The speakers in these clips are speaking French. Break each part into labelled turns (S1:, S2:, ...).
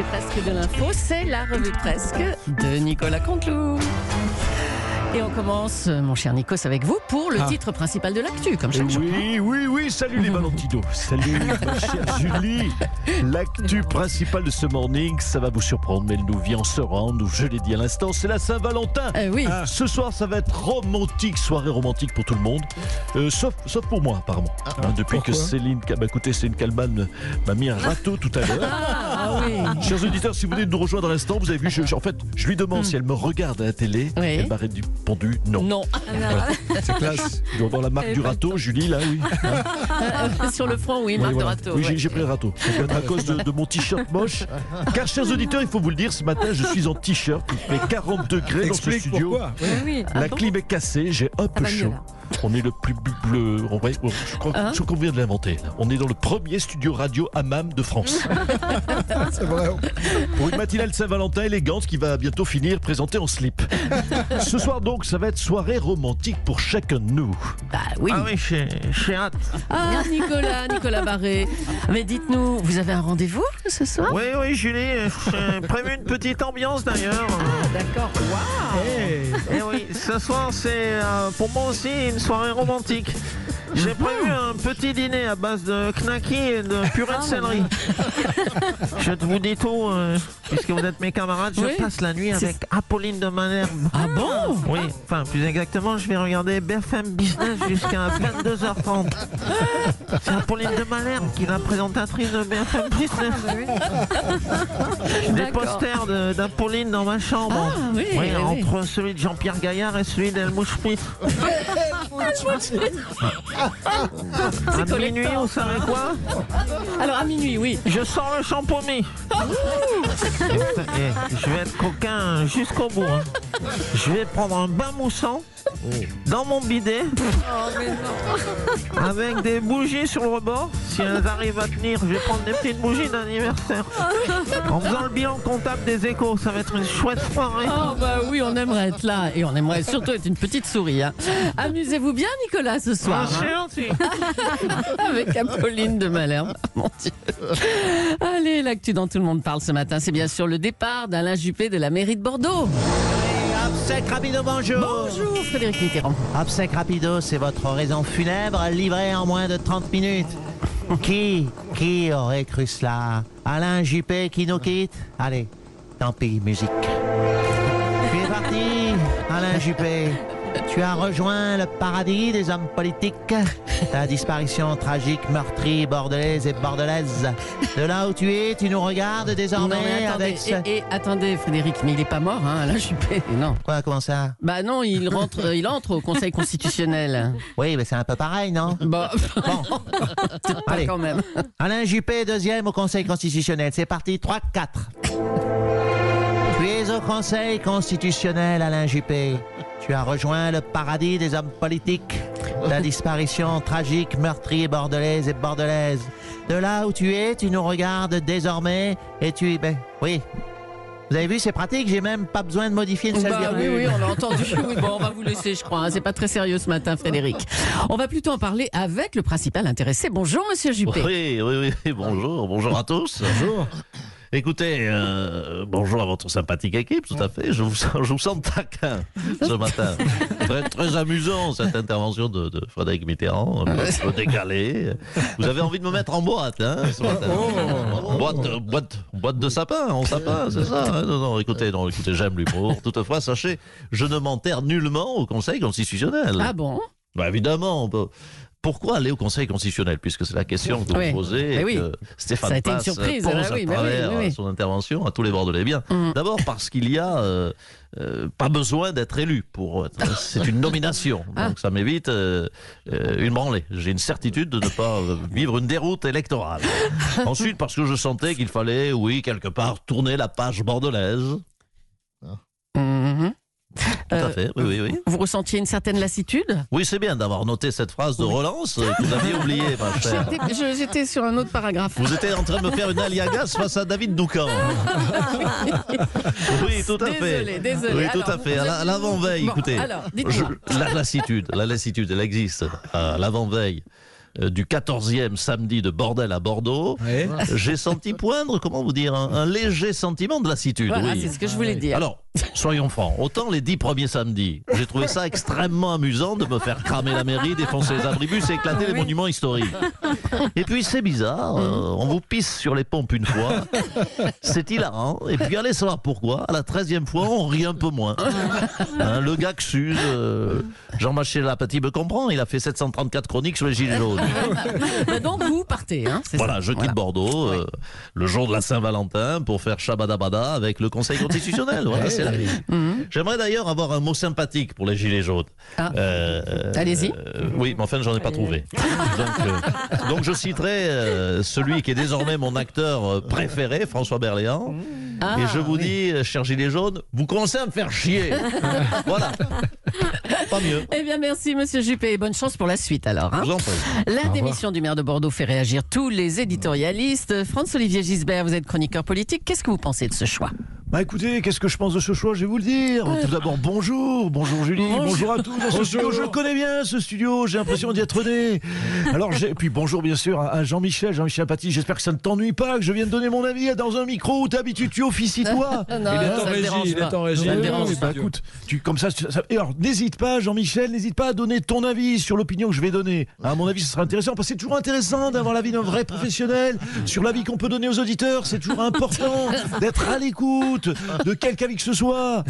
S1: C'est presque de l'info, c'est la revue presque de Nicolas Canteloup. Et on commence, mon cher Nikos, avec vous pour le
S2: Ah.
S1: titre principal de l'actu, comme chaque jour.
S2: Oui, oui, oui, salut les Valentinos. Salut ma chère Julie. L'actu principale de ce morning, ça va vous surprendre, mais elle nous vient en se rendre, je l'ai dit à l'instant, c'est la Saint-Valentin.
S1: Euh, oui,
S2: Ce soir, ça va être romantique, soirée romantique pour tout le monde, Euh, sauf, sauf pour moi apparemment. Hein, depuis que Céline, bah, écoutez, Céline Kalman m'a mis un râteau tout à l'heure.
S1: ah, oui.
S2: Chers auditeurs, si vous venez de nous rejoindre à l'instant, vous avez vu, je- je- en fait, je lui demande si elle me regarde à la télé.
S1: Oui.
S2: Elle m'a répondu non.
S1: Non,
S3: C'est classe.
S2: Dans dans la marque du râteau, Julie, là, oui.
S1: Sur le front, oui, marque
S2: voilà.
S1: de râteau.
S2: Oui,
S1: ouais.
S2: j'ai- pris le râteau. Ça peut être à cause de, de mon t-shirt moche. Car, chers auditeurs, il faut vous le dire, ce matin, je suis en t-shirt. Il fait 40 degrés dans ce studio.
S3: pourquoi. Oui.
S1: Oui,
S2: La
S1: ah
S2: clim est cassée, j'ai un peu chaud. On est le plus bleu. on va- je crois,
S1: Hein
S2: je crois qu'on vient de l'inventer. On est dans le premier studio radio hammam de France.
S3: C'est vrai.
S2: Pour une matinale Saint-Valentin élégante qui va bientôt finir présentée en slip. Ce soir donc, ça va être soirée romantique pour chacun de nous.
S1: Bah oui.
S4: Ah oui, j'ai j'ai hâte.
S1: Ah, Nicolas, Nicolas Barré. Mais dites-nous, vous avez un rendez-vous ce soir?
S4: Oui, oui, Julie, j'ai prévu une petite ambiance d'ailleurs.
S1: D'accord. Waouh
S4: Et oui, ce soir, c'est euh, pour moi aussi une soirée romantique. J'ai prévu un petit dîner à base de knacky et de purée de céleri. Je vous dis tout, euh, puisque vous êtes mes camarades, je
S1: Oui.
S4: passe la nuit
S1: C'est-
S4: avec Apolline de Malherbe.
S1: Ah bon
S4: Oui, enfin plus exactement, je vais regarder BFM Business jusqu'à 22h30. C'est Apolline de Malherbe qui est la présentatrice de BFM Business. J'ai des
S1: D'accord.
S4: posters de- d'Apolline dans ma chambre.
S1: Ah oui, oui, oui.
S4: entre celui de Jean-Pierre Gaillard et celui d'Helmut Schmidt. À minuit, vous savez quoi
S1: Alors à minuit, oui.
S4: Je sors le champomis. Et je vais être coquin jusqu'au bout. hein. Je vais prendre un bain moussant dans mon bidet avec des bougies sur le rebord. Si elles arrivent à tenir, je vais prendre des petites bougies d'anniversaire. En faisant le bilan comptable des échos, ça va être une chouette soirée.
S1: Oh bah oui, on aimerait être là et on aimerait surtout être une petite souris. hein. Amusez-vous bien, Nicolas, ce soir. hein. avec Apolline de Malherbe. Mon Dieu. Allez, l'actu dont tout le monde parle ce matin, c'est bien sûr le départ d'Alain Juppé de la mairie de Bordeaux.
S5: Obsèque rapido, bonjour.
S1: Bonjour, Frédéric Mitterrand.
S5: Obsèque rapido, c'est votre oraison funèbre livrée en moins de 30 minutes. Qui, qui aurait cru cela? Alain Juppé qui nous quitte? Allez, tant pis, musique. Tu es parti, Alain Juppé. Tu as rejoint le paradis des hommes politiques. Ta disparition tragique, meurtrie, bordelaise et bordelaise. De là où tu es, tu nous regardes
S1: Non,
S5: désormais
S1: mais attendez,
S5: avec ce...
S1: et, et attendez, Frédéric, mais il est pas mort, hein, Alain Juppé. Non.
S5: Quoi, comment ça?
S1: Bah non, il rentre, euh, il entre au Conseil constitutionnel.
S5: Oui, mais c'est un peu pareil, non?
S1: Bon,
S5: Bon, Allez.
S1: quand même.
S5: Alain Juppé, deuxième au Conseil constitutionnel. C'est parti, 3-4. Tu es au Conseil constitutionnel, Alain Juppé. Tu as rejoint le paradis des hommes politiques. Ta disparition tragique, meurtrie, bordelaise et bordelaise. De là où tu es, tu nous regardes désormais et tu... Ben, oui. Vous avez vu, c'est pratique, j'ai même pas besoin de modifier une seule
S1: Bah oui, oui, on l'a entendu. Oui, bon, on va vous laisser, je crois. hein. C'est pas très sérieux ce matin, Frédéric. On va plutôt en parler avec le principal intéressé. Bonjour, Monsieur Juppé.
S2: Oui, oui, oui, bonjour, bonjour à tous.
S3: Bonjour.
S2: Écoutez, euh, bonjour à votre sympathique équipe, tout à fait. Je vous sens, je vous sens taquin ce matin. Très, très amusant cette intervention de, de Frédéric Mitterrand, un peu, un peu décalée. Vous avez envie de me mettre en boîte, hein, ce matin. Boîte, boîte, boîte de sapin, en sapin, c'est ça. hein. non, non, écoutez, non, écoutez, j'aime l'humour. Toutefois, sachez, je ne m'enterre nullement au Conseil constitutionnel.
S1: Ah bon?
S2: Bah évidemment. on peut- Pourquoi aller au Conseil constitutionnel Puisque c'est la question que vous
S1: Oui.
S2: posez.
S1: Mais
S2: et
S1: oui.
S2: que Stéphane
S1: Ça a été une
S2: Passe
S1: surprise,
S2: pose
S1: ah
S2: à
S1: oui,
S2: travers
S1: oui, oui.
S2: son intervention à tous les Bordelais. Bien.
S1: Mm.
S2: D'abord parce qu'il y a euh, euh, pas besoin d'être élu pour. être- C'est une nomination.
S1: Ah.
S2: Donc ça m'évite euh, euh, une branlée. J'ai une certitude de ne pas euh, vivre une déroute électorale. Ensuite parce que je sentais qu'il fallait, oui, quelque part, tourner la page bordelaise.
S1: Mhm.
S2: Tout
S1: Euh,
S2: à fait. Oui, oui, oui.
S1: Vous ressentiez une certaine lassitude?
S2: Oui, c'est bien d'avoir noté cette phrase de relance euh, que vous aviez oubliée, ma chère.
S1: J'étais- je- J'étais sur un autre paragraphe.
S2: Vous étiez en train de me faire une aliagas face à David Doucan. oui, tout à fait.
S1: Désolé, désolé.
S2: Oui, tout
S1: Alors,
S2: à fait. À
S1: vous
S2: la-
S1: avez-
S2: à l'avant-veille,
S1: Bon,
S2: écoutez.
S1: alors,
S2: Je-
S1: dites-moi.
S2: la lassitude, la lassitude, elle existe. À l'avant-veille
S6: euh, du 14e samedi de bordel à Bordeaux,
S3: Ouais.
S6: j'ai senti poindre, comment vous dire, un, un léger sentiment de lassitude.
S1: Voilà,
S6: oui.
S1: c'est ce que je voulais dire.
S6: Alors, soyons francs, autant les dix premiers samedis, j'ai trouvé ça extrêmement amusant de me faire cramer la mairie, défoncer les abribus et éclater les monuments historiques. Et puis c'est bizarre, euh, on vous pisse sur les pompes une fois, c'est hilarant, et puis allez savoir pourquoi, à la treizième fois, on rit un peu moins. Hein, le gars que s'use, euh, Jean-Michel Lapati me comprend, il a fait 734 chroniques sur les gilets jaunes.
S1: Donc vous partez, hein,
S6: Voilà,
S1: ça.
S6: je quitte Bordeaux euh, le jour de la Saint-Valentin pour faire Shabadabada avec le Conseil constitutionnel. Voilà,
S1: Mhm.
S6: J'aimerais d'ailleurs avoir un mot sympathique pour les Gilets jaunes.
S1: Ah.
S6: Euh, euh,
S1: Allez-y.
S6: euh, oui, mais enfin, j'en ai pas trouvé. Donc, donc je citerai celui qui est désormais mon acteur préféré, François Berléand.
S1: Ah,
S6: et je vous
S1: oui.
S6: dis, chers Gilets jaunes, vous commencez à me faire chier. voilà. Pas mieux.
S1: Eh bien, merci, monsieur Juppé, et bonne chance pour la suite alors. hein.
S6: Je vous en prie.
S1: La démission du maire de Bordeaux fait réagir tous les éditorialistes. Franz-Olivier Gisbert, vous êtes chroniqueur politique. Qu'est-ce que vous pensez de ce choix?
S2: Bah écoutez, qu'est-ce que je pense de ce choix? Je vais vous le dire. Tout d'abord, bonjour, bonjour Julie,
S1: Bonjour.
S2: bonjour, à tous dans ce studio. Je le connais bien ce studio, j'ai l'impression d'y être né. Alors, puis bonjour bien sûr à Jean-Michel, Jean-Michel Paty. J'espère que ça ne t'ennuie pas, que je viens de donner mon avis dans un micro où d'habitude tu officies toi.
S1: Non,
S3: Il est en régie, il est en régie.
S2: Bah écoute, tu, comme ça, ça- et alors n'hésite pas, Jean-Michel, n'hésite pas à donner ton avis sur l'opinion que je vais donner. À mon avis, ce sera intéressant parce que c'est toujours intéressant d'avoir l'avis d'un vrai professionnel sur l'avis qu'on peut donner aux auditeurs. C'est toujours important d'être à l'écoute de quelque avis que ce soit.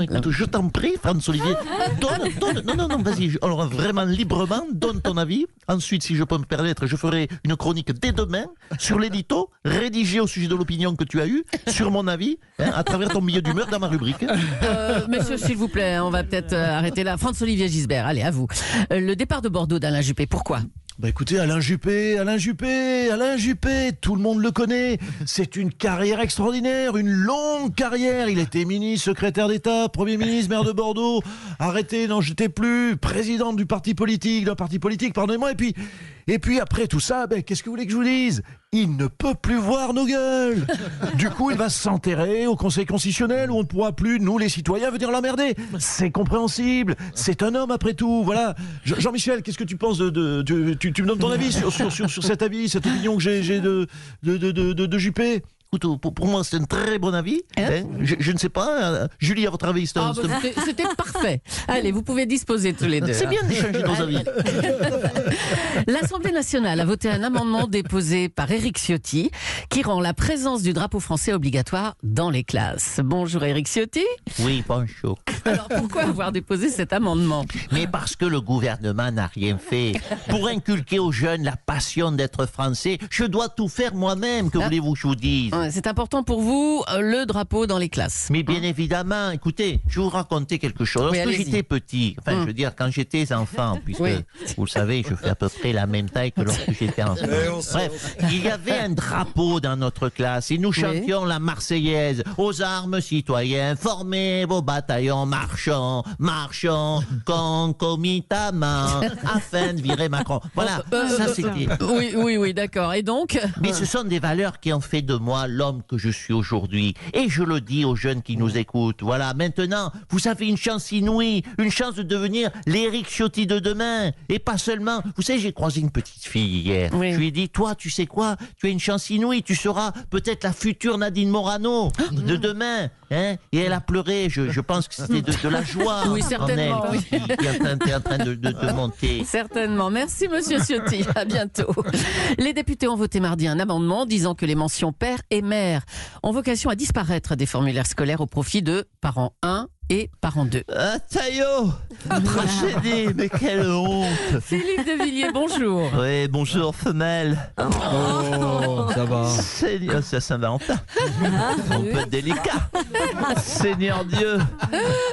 S5: Écoute, je t'en prie, François-Olivier. Donne, donne, non, non, non, vas-y. Alors, vraiment librement, donne ton avis. Ensuite, si je peux me permettre, je ferai une chronique dès demain sur l'édito, rédigé au sujet de l'opinion que tu as eue, sur mon avis, hein, à travers ton milieu d'humeur dans ma rubrique.
S1: Euh, monsieur, s'il vous plaît, on va peut-être euh, arrêter là. Franz-Olivier Gisbert, allez, à vous. Euh, le départ de Bordeaux d'Alain Juppé, pourquoi?
S2: Bah écoutez, Alain Juppé, Alain Juppé, Alain Juppé, tout le monde le connaît. C'est une carrière extraordinaire, une longue carrière. Il était ministre, secrétaire d'État, Premier ministre, maire de Bordeaux. Arrêté, n'en jetez plus, président du parti politique, d'un parti politique, pardonnez-moi. Et puis, et puis après tout ça, ben, qu'est-ce que vous voulez que je vous dise? Il ne peut plus voir nos gueules. Du coup, il va s'enterrer au Conseil constitutionnel où on ne pourra plus, nous les citoyens, venir l'emmerder. C'est compréhensible. C'est un homme après tout. Voilà. Je- Jean-Michel, qu'est-ce que tu penses de, de- de- tu, tu me donnes ton avis sur, sur, sur, sur cet avis, cette opinion que j'ai j'ai de, de, de, de, de- de Juppé?
S5: Écoute, pour, pour moi, c'est un très bon avis. hein. je, je ne sais pas. euh, Julie, à votre avis,
S1: Ah, bah, c'était- C'était parfait. Allez, vous pouvez disposer tous les deux.
S5: c'est bien d'échanger nos avis.
S1: L'Assemblée nationale a voté un amendement déposé par Éric Ciotti qui rend la présence du drapeau français obligatoire dans les classes. Bonjour Éric Ciotti.
S5: Oui, bonjour.
S1: Alors pourquoi avoir déposé cet amendement?
S5: Mais parce que le gouvernement n'a rien fait. Pour inculquer aux jeunes la passion d'être français, je dois tout faire moi-même, que
S1: Ah.
S5: voulez-vous que je vous dise?
S1: Ouais, C'est important pour vous, euh, le drapeau dans les classes.
S5: Mais bien évidemment, écoutez, je vais vous raconter quelque chose.
S1: Oui,
S5: Lorsque
S1: allez-y.
S5: j'étais petit, enfin,
S1: Hum.
S5: je veux dire, quand j'étais enfant, puisque,
S1: Oui.
S5: vous le savez, je fais à peu près la même taille que lorsque j'étais enfant.
S3: Eh, on
S5: Bref, il y avait un drapeau dans notre classe et nous chantions la Marseillaise. Aux armes, citoyens, formez vos bataillons, marchons, marchons, concomitamment, afin de virer Macron. Voilà,
S1: Euh,
S5: ça
S1: euh,
S5: c'était.
S1: Oui, oui, oui, d'accord. Et donc
S5: Mais ce sont des valeurs qui ont fait de moi l'homme que je suis aujourd'hui. Et je le dis aux jeunes qui nous écoutent. Voilà, maintenant, vous avez une chance inouïe, une chance de devenir l'Éric Ciotti de demain. Et pas seulement. Vous savez, j'ai croisé une petite fille hier.
S1: Oui.
S5: Je lui ai dit, toi, tu sais quoi? Tu as une chance inouïe. Tu seras peut-être la future Nadine Morano de demain. Hein? Et elle a pleuré. Je, je pense que c'était de, de la joie
S1: Oui,
S5: en
S1: certainement,
S5: elle qui, qui est en train, qui est en train de, de- de monter.
S1: Certainement. Merci, monsieur Ciotti. À bientôt. Les députés ont voté mardi un amendement disant que les mentions père et mère ont vocation à disparaître des formulaires scolaires au profit de parents 1 et parents 2.
S5: Ah, Taillot Tragédie, mais quelle honte
S1: Philippe de Villiers, bonjour.
S5: Oui, bonjour, femelle.
S3: Oh, ça va.
S5: Seigneur, c'est à Saint-Valentin. Un peu délicat. Seigneur Dieu,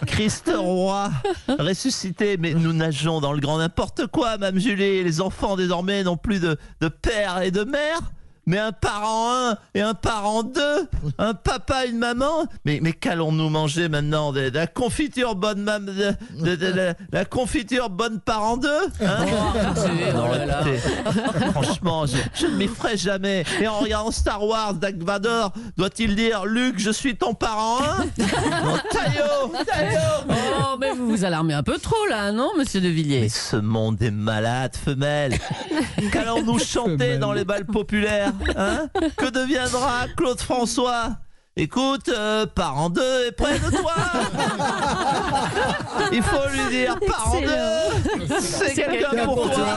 S5: Christ roi, ressuscité, mais nous nageons dans le grand n'importe quoi, Mme Julie. Les enfants désormais n'ont plus de, de père et de mère. Mais un parent un et un parent deux, un papa, une maman. Mais, mais qu'allons-nous manger maintenant de, de la confiture bonne mam, de, la confiture bonne parent deux hein Non, écoutez, franchement, je, je ne m'y ferai jamais. Et en regardant Star Wars, Dark Vador, doit-il dire Luc, je suis ton parent un? Non, Taillot, Taillot
S1: Oh, mais vous vous alarmez un peu trop là, non, monsieur De
S5: Mais
S1: Villiers
S5: ce monde est malade, femelle. Qu'allons-nous chanter dans les balles populaires? Hein Que deviendra Claude François? Écoute, euh, parent 2 est près de toi. Il faut lui dire parent 2 C'est quelqu'un pour toi.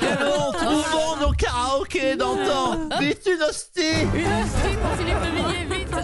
S5: Quelle vont nos karaokés d'antan Vite une hostie.
S1: Une hostie pour Philippe De Villiers, vite